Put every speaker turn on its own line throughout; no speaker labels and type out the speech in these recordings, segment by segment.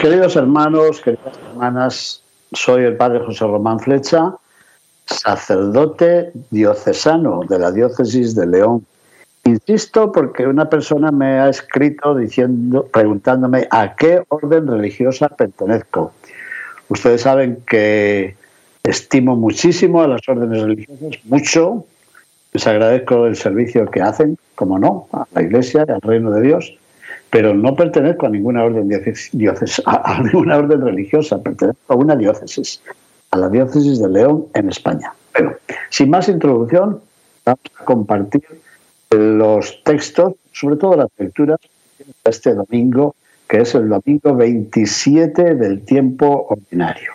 Queridos hermanos, queridas hermanas, soy el padre José Román Flecha, sacerdote diocesano de la diócesis de León. Insisto porque una persona me ha escrito diciendo, preguntándome a qué orden religiosa pertenezco. Ustedes saben que estimo muchísimo a las órdenes religiosas, mucho. Les agradezco el servicio que hacen, como no, a la Iglesia y al reino de Dios pero no pertenezco a ninguna orden diócesis, a, ninguna orden religiosa, pertenezco a una diócesis, a la diócesis de León en España. Pero sin más introducción, vamos a compartir los textos, sobre todo las lecturas de este domingo, que es el domingo 27 del tiempo ordinario.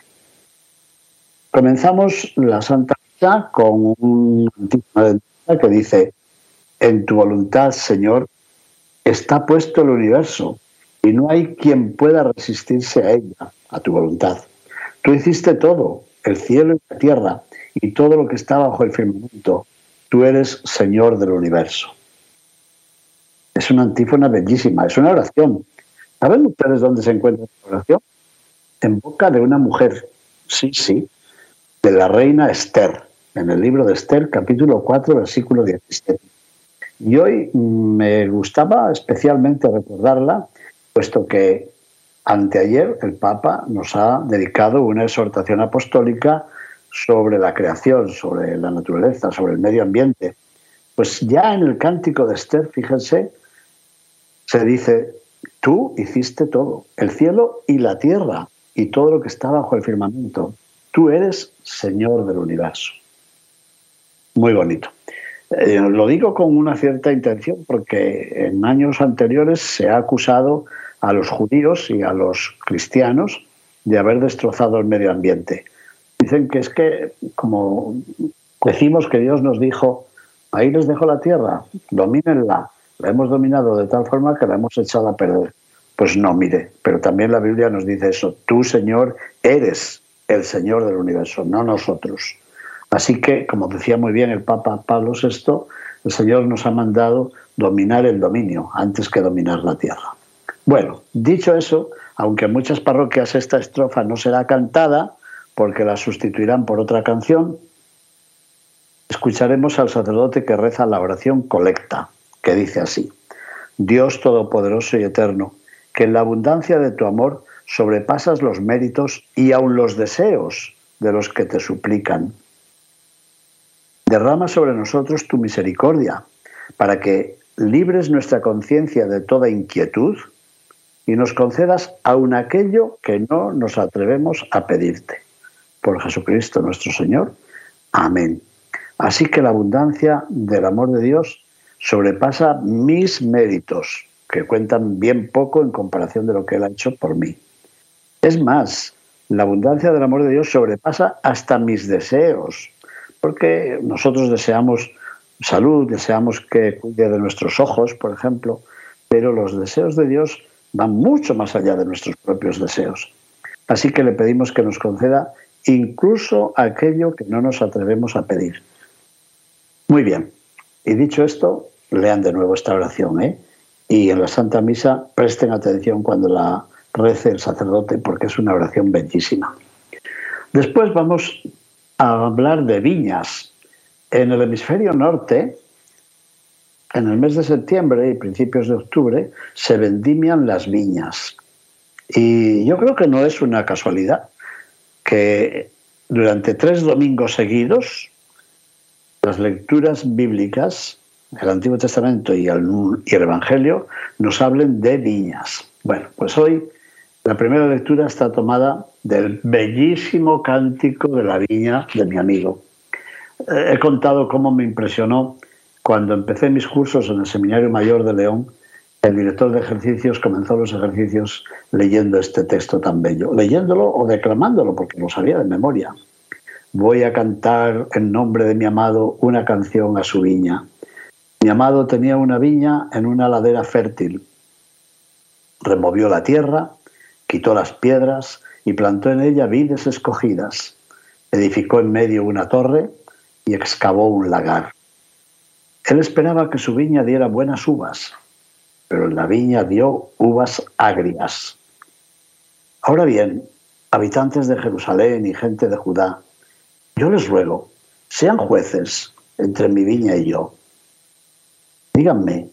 Comenzamos la Santa Misa con un antífona que dice: En tu voluntad, Señor, está puesto el universo y no hay quien pueda resistirse a ella, a tu voluntad. Tú hiciste todo, el cielo y la tierra, y todo lo que está bajo el firmamento. Tú eres Señor del universo. Es una antífona bellísima, es una oración. ¿Saben ustedes dónde se encuentra esta oración? En boca de una mujer, sí, sí, de la reina Esther, en el libro de Esther, capítulo 4, versículo 17. Y hoy me gustaba especialmente recordarla, puesto que anteayer el Papa nos ha dedicado una exhortación apostólica sobre la creación, sobre la naturaleza, sobre el medio ambiente. Pues ya en el cántico de Esther, fíjense, se dice, tú hiciste todo, el cielo y la tierra y todo lo que está bajo el firmamento. Tú eres Señor del universo. Muy bonito. Eh, lo digo con una cierta intención porque en años anteriores se ha acusado a los judíos y a los cristianos de haber destrozado el medio ambiente. Dicen que es que, como decimos que Dios nos dijo, ahí les dejo la tierra, domínenla. La hemos dominado de tal forma que la hemos echado a perder. Pues no, mire, pero también la Biblia nos dice eso. Tú, Señor, eres el Señor del universo, no nosotros. Así que, como decía muy bien el Papa Pablo VI, el Señor nos ha mandado dominar el dominio antes que dominar la tierra. Bueno, dicho eso, aunque en muchas parroquias esta estrofa no será cantada, porque la sustituirán por otra canción, escucharemos al sacerdote que reza la oración colecta, que dice así, Dios Todopoderoso y Eterno, que en la abundancia de tu amor sobrepasas los méritos y aun los deseos de los que te suplican Derrama sobre nosotros tu misericordia, para que libres nuestra conciencia de toda inquietud y nos concedas aun aquello que no nos atrevemos a pedirte. Por Jesucristo nuestro Señor. Amén. Así que la abundancia del amor de Dios sobrepasa mis méritos, que cuentan bien poco en comparación de lo que Él ha hecho por mí. Es más, la abundancia del amor de Dios sobrepasa hasta mis deseos, porque nosotros deseamos salud, deseamos que cuide de nuestros ojos, por ejemplo, pero los deseos de Dios van mucho más allá de nuestros propios deseos. Así que le pedimos que nos conceda incluso aquello que no nos atrevemos a pedir. Muy bien. Y dicho esto, lean de nuevo esta oración, ¿eh? Y en la Santa Misa presten atención cuando la rece el sacerdote, porque es una oración bellísima. Después vamos a hablar de viñas. En el hemisferio norte, en el mes de septiembre y principios de octubre, se vendimian las viñas. Y yo creo que no es una casualidad que durante tres domingos seguidos las lecturas bíblicas, el Antiguo Testamento y el, y el Evangelio, nos hablen de viñas. Bueno, pues hoy la primera lectura está tomada del bellísimo cántico de la viña de mi amigo. Eh, he contado cómo me impresionó cuando empecé mis cursos en el Seminario Mayor de León El director de ejercicios comenzó los ejercicios leyendo este texto tan bello, leyéndolo o declamándolo, porque lo sabía de memoria. Voy a cantar en nombre de mi amado una canción a su viña. Mi amado tenía una viña en una ladera fértil. Removió la tierra, quitó las piedras y plantó en ella vides escogidas. Edificó en medio una torre y excavó un lagar. Él esperaba que su viña diera buenas uvas, pero en la viña dio uvas agrias. Ahora bien, habitantes de Jerusalén y gente de Judá, yo les ruego, sean jueces entre mi viña y yo. Díganme,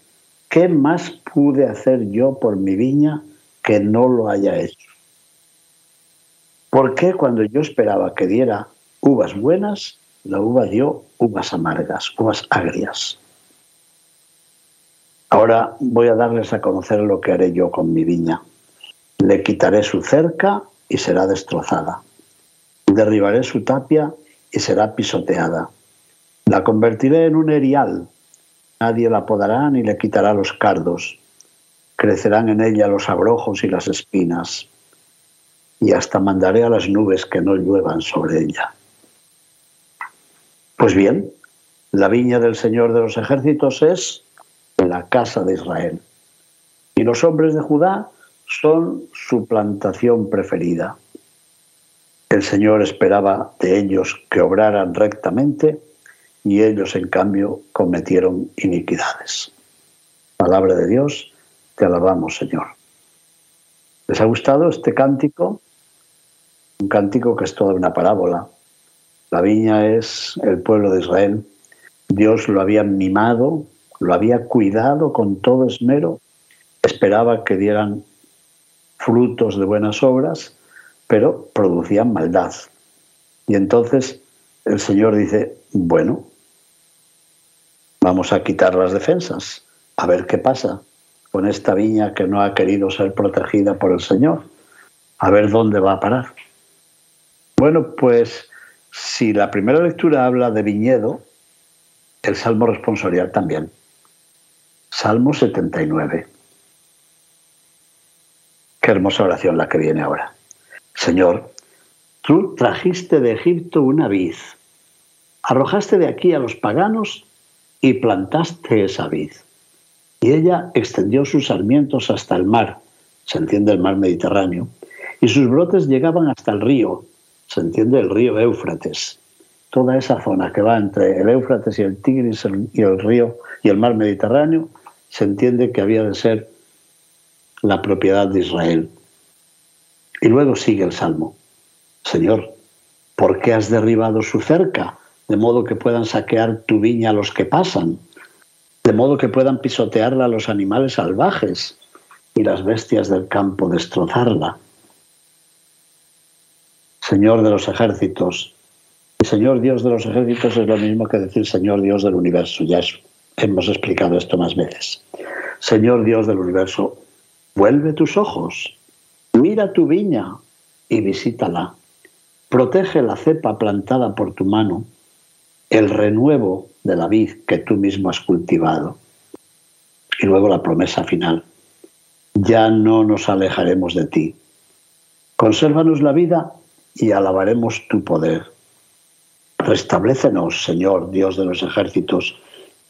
¿qué más pude hacer yo por mi viña que no lo haya hecho? ¿Por qué cuando yo esperaba que diera uvas buenas, la uva dio uvas amargas, uvas agrias? Ahora voy a darles a conocer lo que haré yo con mi viña. Le quitaré su cerca y será destrozada. Derribaré su tapia y será pisoteada. La convertiré en un erial. Nadie la podará ni le quitará los cardos. Crecerán en ella los abrojos y las espinas. Y hasta mandaré a las nubes que no lluevan sobre ella. Pues bien, la viña del Señor de los ejércitos es la casa de Israel. Y los hombres de Judá son su plantación preferida. El Señor esperaba de ellos que obraran rectamente y ellos en cambio cometieron iniquidades. Palabra de Dios, te alabamos Señor. ¿Les ha gustado este cántico? Un cántico que es toda una parábola. La viña es el pueblo de Israel. Dios lo había mimado lo había cuidado con todo esmero, esperaba que dieran frutos de buenas obras, pero producían maldad. Y entonces el Señor dice, bueno, vamos a quitar las defensas, a ver qué pasa con esta viña que no ha querido ser protegida por el Señor, a ver dónde va a parar. Bueno, pues si la primera lectura habla de viñedo, el Salmo responsorial también. Salmo 79. Qué hermosa oración la que viene ahora. Señor, tú trajiste de Egipto una vid, arrojaste de aquí a los paganos y plantaste esa vid. Y ella extendió sus sarmientos hasta el mar, se entiende el mar Mediterráneo, y sus brotes llegaban hasta el río, se entiende el río Éufrates. Toda esa zona que va entre el Éufrates y el Tigris y el río y el mar Mediterráneo se entiende que había de ser la propiedad de Israel. Y luego sigue el Salmo. Señor, ¿por qué has derribado su cerca? De modo que puedan saquear tu viña a los que pasan, de modo que puedan pisotearla los animales salvajes y las bestias del campo destrozarla. Señor de los ejércitos, y Señor Dios de los ejércitos es lo mismo que decir Señor Dios del universo, ya Hemos explicado esto más veces. Señor Dios del universo, vuelve tus ojos, mira tu viña y visítala. Protege la cepa plantada por tu mano, el renuevo de la vid que tú mismo has cultivado. Y luego la promesa final. Ya no nos alejaremos de ti. Consérvanos la vida y alabaremos tu poder. Restablécenos, Señor Dios de los ejércitos,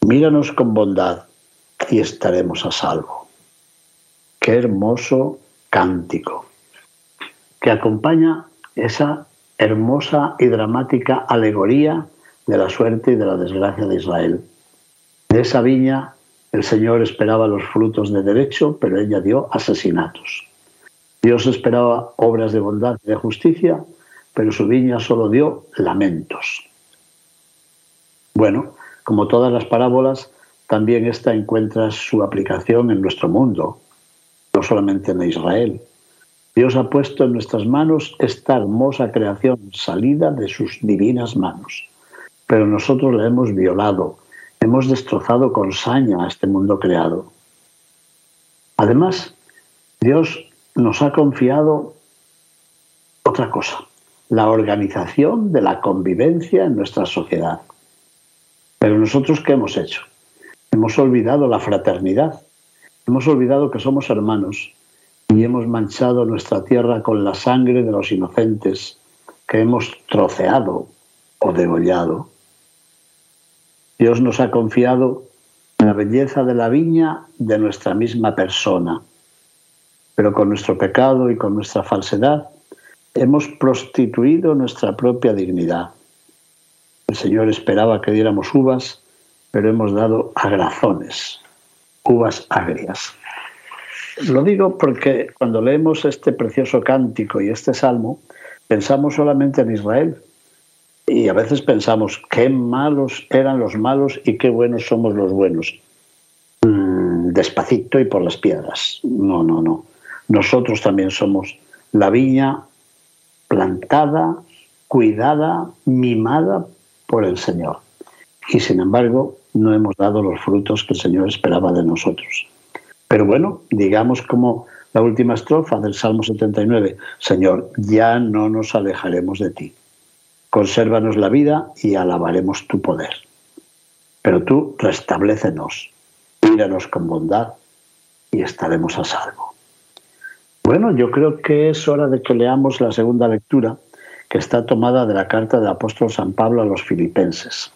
Míranos con bondad y estaremos a salvo. Qué hermoso cántico que acompaña esa hermosa y dramática alegoría de la suerte y de la desgracia de Israel. De esa viña el Señor esperaba los frutos de derecho, pero ella dio asesinatos. Dios esperaba obras de bondad y de justicia, pero su viña solo dio lamentos. Bueno, como todas las parábolas, también esta encuentra su aplicación en nuestro mundo, no solamente en Israel. Dios ha puesto en nuestras manos esta hermosa creación salida de sus divinas manos, pero nosotros la hemos violado, hemos destrozado con saña a este mundo creado. Además, Dios nos ha confiado otra cosa, la organización de la convivencia en nuestra sociedad. Pero nosotros, ¿qué hemos hecho? Hemos olvidado la fraternidad. Hemos olvidado que somos hermanos y hemos manchado nuestra tierra con la sangre de los inocentes que hemos troceado o degollado. Dios nos ha confiado la belleza de la viña de nuestra misma persona, pero con nuestro pecado y con nuestra falsedad hemos prostituido nuestra propia dignidad. El Señor esperaba que diéramos uvas, pero hemos dado agrazones, uvas agrias. Lo digo porque cuando leemos este precioso cántico y este salmo, pensamos solamente en Israel. Y a veces pensamos, qué malos eran los malos y qué buenos somos los buenos. Mm, despacito y por las piedras. No, no, no. Nosotros también somos la viña plantada, cuidada, mimada por el Señor. Y sin embargo, no hemos dado los frutos que el Señor esperaba de nosotros. Pero bueno, digamos como la última estrofa del Salmo 79, Señor, ya no nos alejaremos de ti. Consérvanos la vida y alabaremos tu poder. Pero tú restablécenos, míranos con bondad y estaremos a salvo. Bueno, yo creo que es hora de que leamos la segunda lectura, que está tomada de la carta del apóstol San Pablo a los filipenses,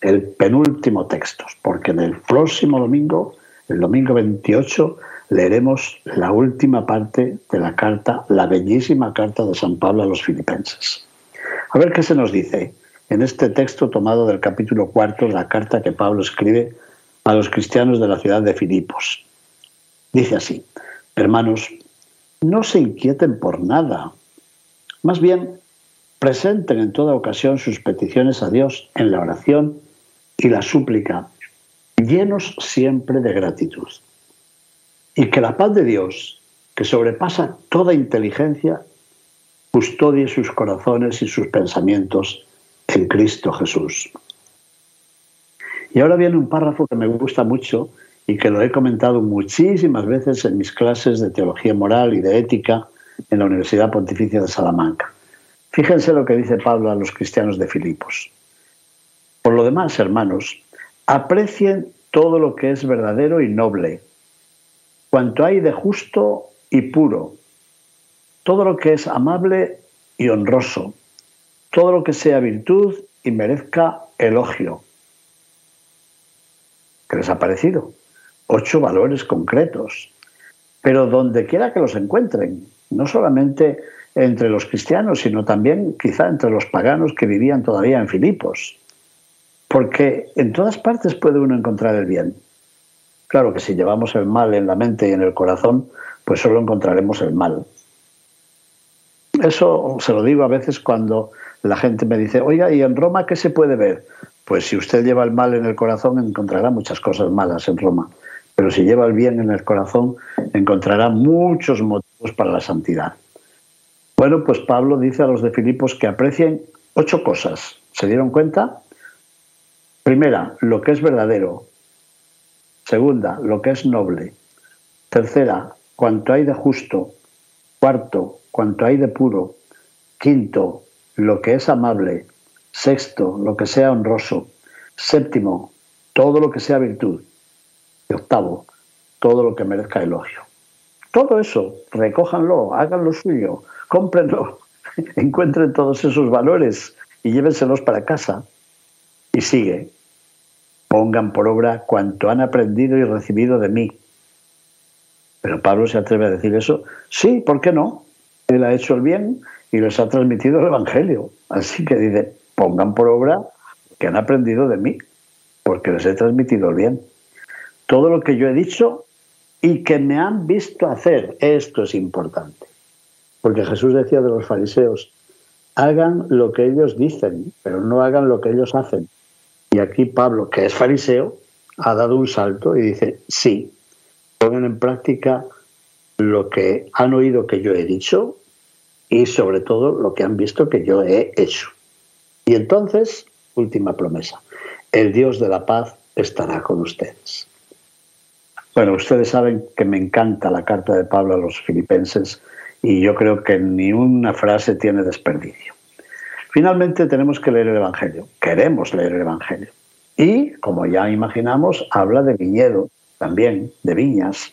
el penúltimo texto, porque en el próximo domingo, el domingo 28, leeremos la última parte de la carta, la bellísima carta de San Pablo a los filipenses. A ver qué se nos dice en este texto tomado del capítulo cuarto de la carta que Pablo escribe a los cristianos de la ciudad de Filipos. Dice así, hermanos, no se inquieten por nada. Más bien, presenten en toda ocasión sus peticiones a Dios en la oración y la súplica, llenos siempre de gratitud. Y que la paz de Dios, que sobrepasa toda inteligencia, custodie sus corazones y sus pensamientos en Cristo Jesús. Y ahora viene un párrafo que me gusta mucho y que lo he comentado muchísimas veces en mis clases de teología moral y de ética en la Universidad Pontificia de Salamanca. Fíjense lo que dice Pablo a los cristianos de Filipos. Por lo demás, hermanos, aprecien todo lo que es verdadero y noble, cuanto hay de justo y puro, todo lo que es amable y honroso, todo lo que sea virtud y merezca elogio. ¿Qué les ha parecido? ocho valores concretos, pero donde quiera que los encuentren, no solamente entre los cristianos, sino también quizá entre los paganos que vivían todavía en Filipos, porque en todas partes puede uno encontrar el bien. Claro que si llevamos el mal en la mente y en el corazón, pues solo encontraremos el mal. Eso se lo digo a veces cuando la gente me dice, oiga, ¿y en Roma qué se puede ver? Pues si usted lleva el mal en el corazón, encontrará muchas cosas malas en Roma pero si lleva el bien en el corazón, encontrará muchos motivos para la santidad. Bueno, pues Pablo dice a los de Filipos que aprecien ocho cosas. ¿Se dieron cuenta? Primera, lo que es verdadero. Segunda, lo que es noble. Tercera, cuanto hay de justo. Cuarto, cuanto hay de puro. Quinto, lo que es amable. Sexto, lo que sea honroso. Séptimo, todo lo que sea virtud. Y octavo, todo lo que merezca elogio. Todo eso, recójanlo, háganlo suyo, cómprenlo, encuentren todos esos valores y llévenselos para casa. Y sigue, pongan por obra cuanto han aprendido y recibido de mí. Pero Pablo se atreve a decir eso. Sí, ¿por qué no? Él ha hecho el bien y les ha transmitido el Evangelio. Así que dice, pongan por obra que han aprendido de mí, porque les he transmitido el bien todo lo que yo he dicho y que me han visto hacer. Esto es importante. Porque Jesús decía de los fariseos, hagan lo que ellos dicen, pero no hagan lo que ellos hacen. Y aquí Pablo, que es fariseo, ha dado un salto y dice, sí, pongan en práctica lo que han oído que yo he dicho y sobre todo lo que han visto que yo he hecho. Y entonces, última promesa, el Dios de la paz estará con ustedes. Bueno, ustedes saben que me encanta la carta de Pablo a los filipenses y yo creo que ni una frase tiene desperdicio. Finalmente tenemos que leer el Evangelio, queremos leer el Evangelio. Y, como ya imaginamos, habla de viñedo también, de viñas.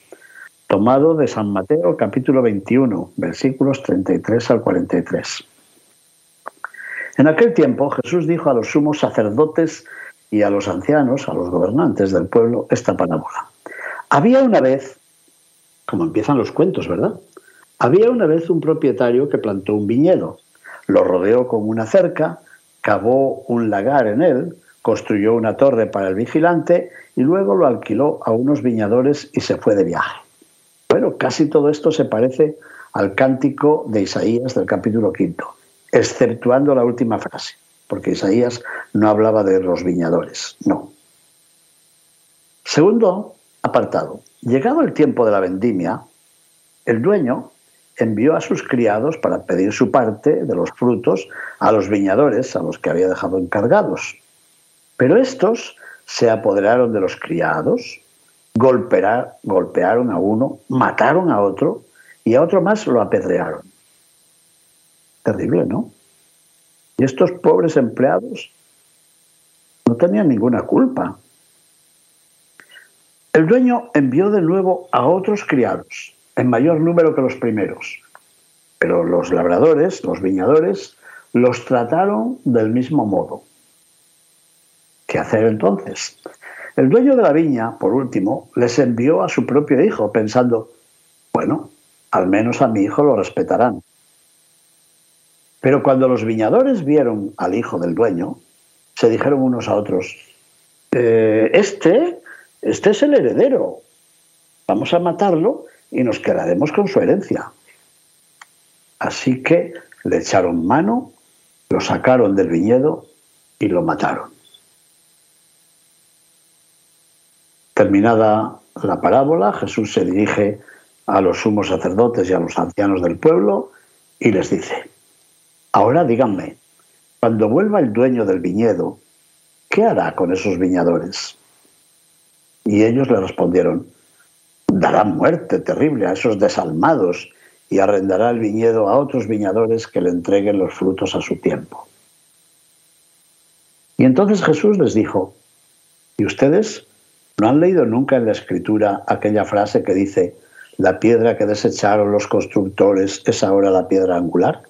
Tomado de San Mateo capítulo 21, versículos 33 al 43. En aquel tiempo Jesús dijo a los sumos sacerdotes y a los ancianos, a los gobernantes del pueblo, esta parábola. Había una vez, como empiezan los cuentos, ¿verdad? Había una vez un propietario que plantó un viñedo, lo rodeó con una cerca, cavó un lagar en él, construyó una torre para el vigilante y luego lo alquiló a unos viñadores y se fue de viaje. Bueno, casi todo esto se parece al cántico de Isaías del capítulo quinto, exceptuando la última frase porque Isaías no hablaba de los viñadores, no. Segundo apartado, llegado el tiempo de la vendimia, el dueño envió a sus criados para pedir su parte de los frutos a los viñadores a los que había dejado encargados. Pero estos se apoderaron de los criados, golpearon a uno, mataron a otro y a otro más lo apedrearon. Terrible, ¿no? Y estos pobres empleados no tenían ninguna culpa. El dueño envió de nuevo a otros criados, en mayor número que los primeros. Pero los labradores, los viñadores, los trataron del mismo modo. ¿Qué hacer entonces? El dueño de la viña, por último, les envió a su propio hijo, pensando, bueno, al menos a mi hijo lo respetarán. Pero cuando los viñadores vieron al hijo del dueño, se dijeron unos a otros, eh, este, este es el heredero, vamos a matarlo y nos quedaremos con su herencia. Así que le echaron mano, lo sacaron del viñedo y lo mataron. Terminada la parábola, Jesús se dirige a los sumos sacerdotes y a los ancianos del pueblo y les dice, Ahora díganme, cuando vuelva el dueño del viñedo, ¿qué hará con esos viñadores? Y ellos le respondieron, dará muerte terrible a esos desalmados y arrendará el viñedo a otros viñadores que le entreguen los frutos a su tiempo. Y entonces Jesús les dijo, ¿y ustedes no han leído nunca en la escritura aquella frase que dice, la piedra que desecharon los constructores es ahora la piedra angular?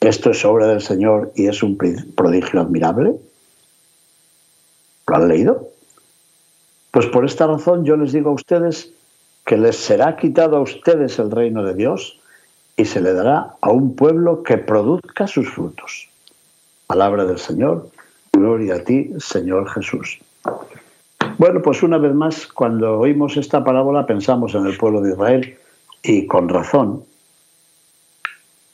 ¿Esto es obra del Señor y es un prodigio admirable? ¿Lo han leído? Pues por esta razón yo les digo a ustedes que les será quitado a ustedes el reino de Dios y se le dará a un pueblo que produzca sus frutos. Palabra del Señor, gloria a ti, Señor Jesús. Bueno, pues una vez más, cuando oímos esta parábola pensamos en el pueblo de Israel y con razón,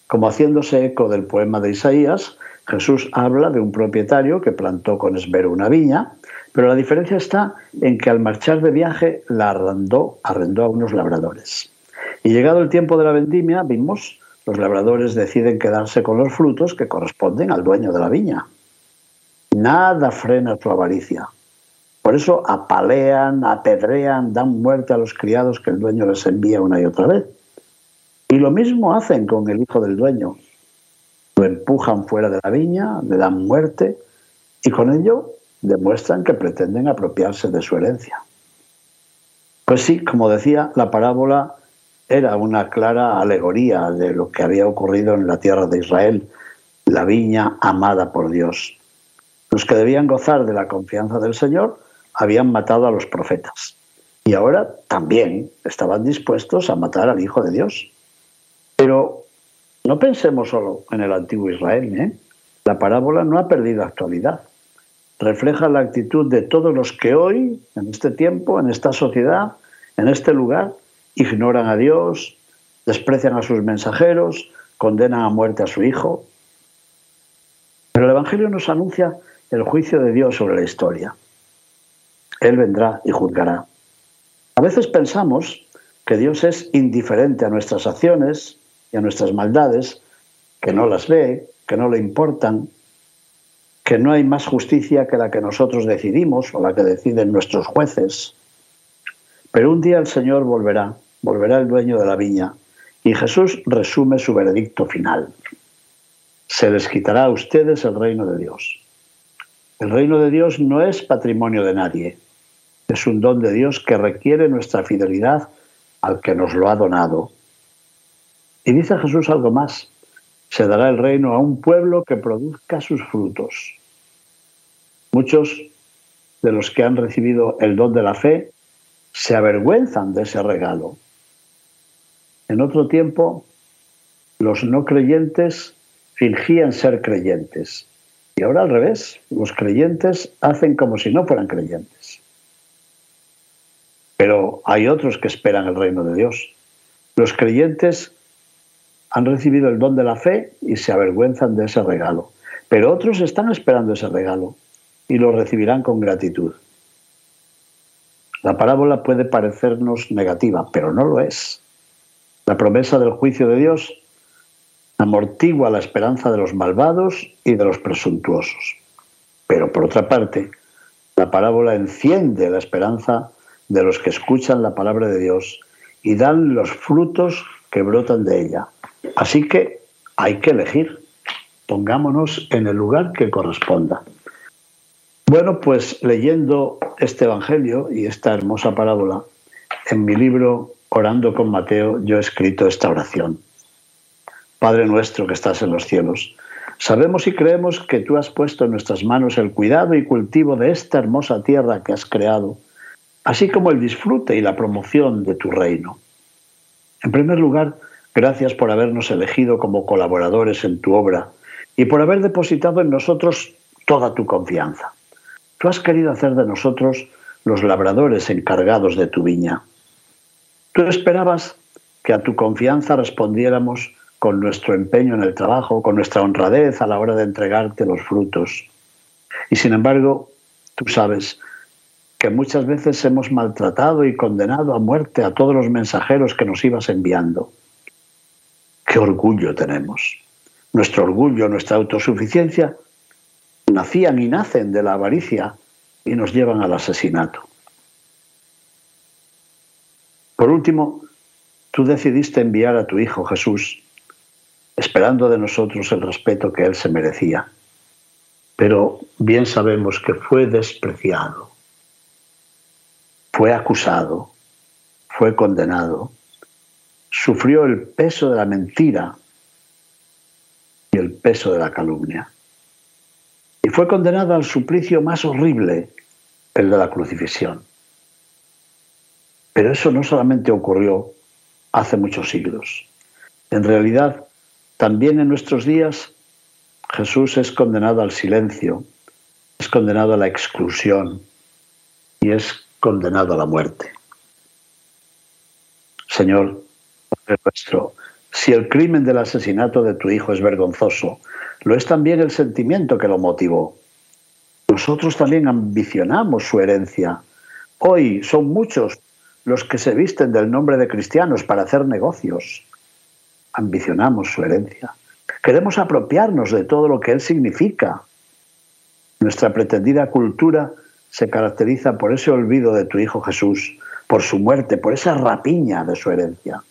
como haciéndose eco del poema de Isaías, Jesús habla de un propietario que plantó con esmero una viña, pero la diferencia está en que al marchar de viaje la arrendó, arrendó a unos labradores. Y llegado el tiempo de la vendimia, vimos, los labradores deciden quedarse con los frutos que corresponden al dueño de la viña. Nada frena su avaricia. Por eso apalean, apedrean, dan muerte a los criados que el dueño les envía una y otra vez. Y lo mismo hacen con el hijo del dueño. Lo empujan fuera de la viña, le dan muerte y con ello demuestran que pretenden apropiarse de su herencia. Pues sí, como decía, la parábola era una clara alegoría de lo que había ocurrido en la tierra de Israel, la viña amada por Dios. Los que debían gozar de la confianza del Señor habían matado a los profetas y ahora también estaban dispuestos a matar al Hijo de Dios. Pero no pensemos solo en el antiguo Israel. ¿eh? La parábola no ha perdido actualidad. Refleja la actitud de todos los que hoy, en este tiempo, en esta sociedad, en este lugar, ignoran a Dios, desprecian a sus mensajeros, condenan a muerte a su Hijo. Pero el Evangelio nos anuncia el juicio de Dios sobre la historia. Él vendrá y juzgará. A veces pensamos que Dios es indiferente a nuestras acciones, y a nuestras maldades, que no las ve, que no le importan, que no hay más justicia que la que nosotros decidimos o la que deciden nuestros jueces. Pero un día el Señor volverá, volverá el dueño de la viña, y Jesús resume su veredicto final. Se les quitará a ustedes el reino de Dios. El reino de Dios no es patrimonio de nadie, es un don de Dios que requiere nuestra fidelidad al que nos lo ha donado. Y dice Jesús algo más, se dará el reino a un pueblo que produzca sus frutos. Muchos de los que han recibido el don de la fe se avergüenzan de ese regalo. En otro tiempo, los no creyentes fingían ser creyentes. Y ahora al revés, los creyentes hacen como si no fueran creyentes. Pero hay otros que esperan el reino de Dios. Los creyentes han recibido el don de la fe y se avergüenzan de ese regalo. Pero otros están esperando ese regalo y lo recibirán con gratitud. La parábola puede parecernos negativa, pero no lo es. La promesa del juicio de Dios amortigua la esperanza de los malvados y de los presuntuosos. Pero por otra parte, la parábola enciende la esperanza de los que escuchan la palabra de Dios y dan los frutos que brotan de ella. Así que hay que elegir. Pongámonos en el lugar que corresponda. Bueno, pues leyendo este Evangelio y esta hermosa parábola, en mi libro Orando con Mateo yo he escrito esta oración. Padre nuestro que estás en los cielos, sabemos y creemos que tú has puesto en nuestras manos el cuidado y cultivo de esta hermosa tierra que has creado, así como el disfrute y la promoción de tu reino. En primer lugar, gracias por habernos elegido como colaboradores en tu obra y por haber depositado en nosotros toda tu confianza. Tú has querido hacer de nosotros los labradores encargados de tu viña. Tú esperabas que a tu confianza respondiéramos con nuestro empeño en el trabajo, con nuestra honradez a la hora de entregarte los frutos. Y sin embargo, tú sabes que muchas veces hemos maltratado y condenado a muerte a todos los mensajeros que nos ibas enviando. Qué orgullo tenemos. Nuestro orgullo, nuestra autosuficiencia, nacían y nacen de la avaricia y nos llevan al asesinato. Por último, tú decidiste enviar a tu Hijo Jesús esperando de nosotros el respeto que él se merecía. Pero bien sabemos que fue despreciado, fue acusado, fue condenado, sufrió el peso de la mentira y el peso de la calumnia. Y fue condenado al suplicio más horrible, el de la crucifixión. Pero eso no solamente ocurrió hace muchos siglos. En realidad, también en nuestros días Jesús es condenado al silencio, es condenado a la exclusión y es condenado a la muerte. Señor, Padre nuestro, si el crimen del asesinato de tu hijo es vergonzoso, lo es también el sentimiento que lo motivó. Nosotros también ambicionamos su herencia. Hoy son muchos los que se visten del nombre de cristianos para hacer negocios ambicionamos su herencia. Queremos apropiarnos de todo lo que Él significa. Nuestra pretendida cultura se caracteriza por ese olvido de tu Hijo Jesús, por su muerte, por esa rapiña de su herencia.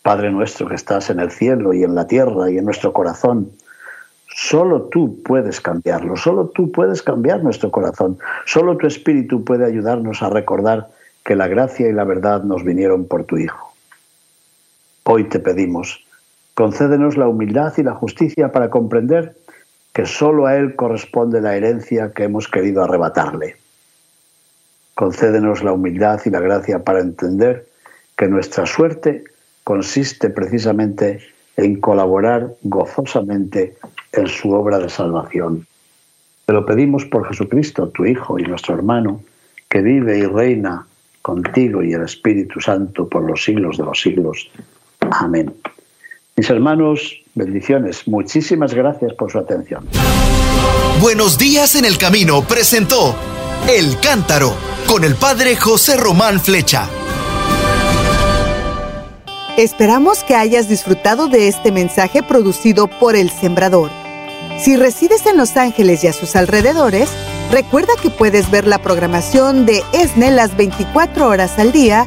Padre nuestro que estás en el cielo y en la tierra y en nuestro corazón, solo tú puedes cambiarlo, solo tú puedes cambiar nuestro corazón, solo tu Espíritu puede ayudarnos a recordar que la gracia y la verdad nos vinieron por tu Hijo. Hoy te pedimos, concédenos la humildad y la justicia para comprender que solo a Él corresponde la herencia que hemos querido arrebatarle. Concédenos la humildad y la gracia para entender que nuestra suerte consiste precisamente en colaborar gozosamente en su obra de salvación. Te lo pedimos por Jesucristo, tu Hijo y nuestro hermano, que vive y reina contigo y el Espíritu Santo por los siglos de los siglos. Amén. Mis hermanos, bendiciones. Muchísimas gracias por su atención.
Buenos días en el camino presentó El Cántaro con el padre José Román Flecha.
Esperamos que hayas disfrutado de este mensaje producido por El Sembrador. Si resides en Los Ángeles y a sus alrededores, recuerda que puedes ver la programación de ESNE las 24 horas al día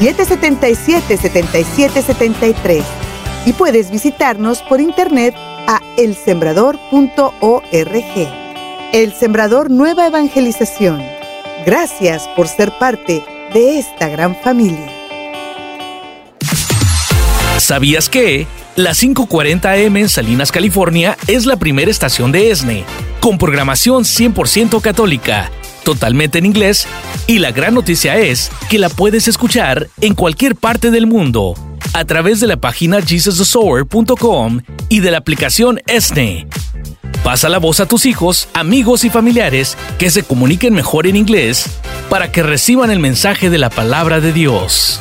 773-777-7773 y puedes visitarnos por internet a elsembrador.org. El Sembrador Nueva Evangelización. Gracias por ser parte de esta gran familia.
¿Sabías que? La 540M en Salinas, California es la primera estación de ESNE, con programación 100% católica, totalmente en inglés, y la gran noticia es que la puedes escuchar en cualquier parte del mundo a través de la página jesusthesower.com y de la aplicación ESNE. Pasa la voz a tus hijos, amigos y familiares que se comuniquen mejor en inglés para que reciban el mensaje de la palabra de Dios.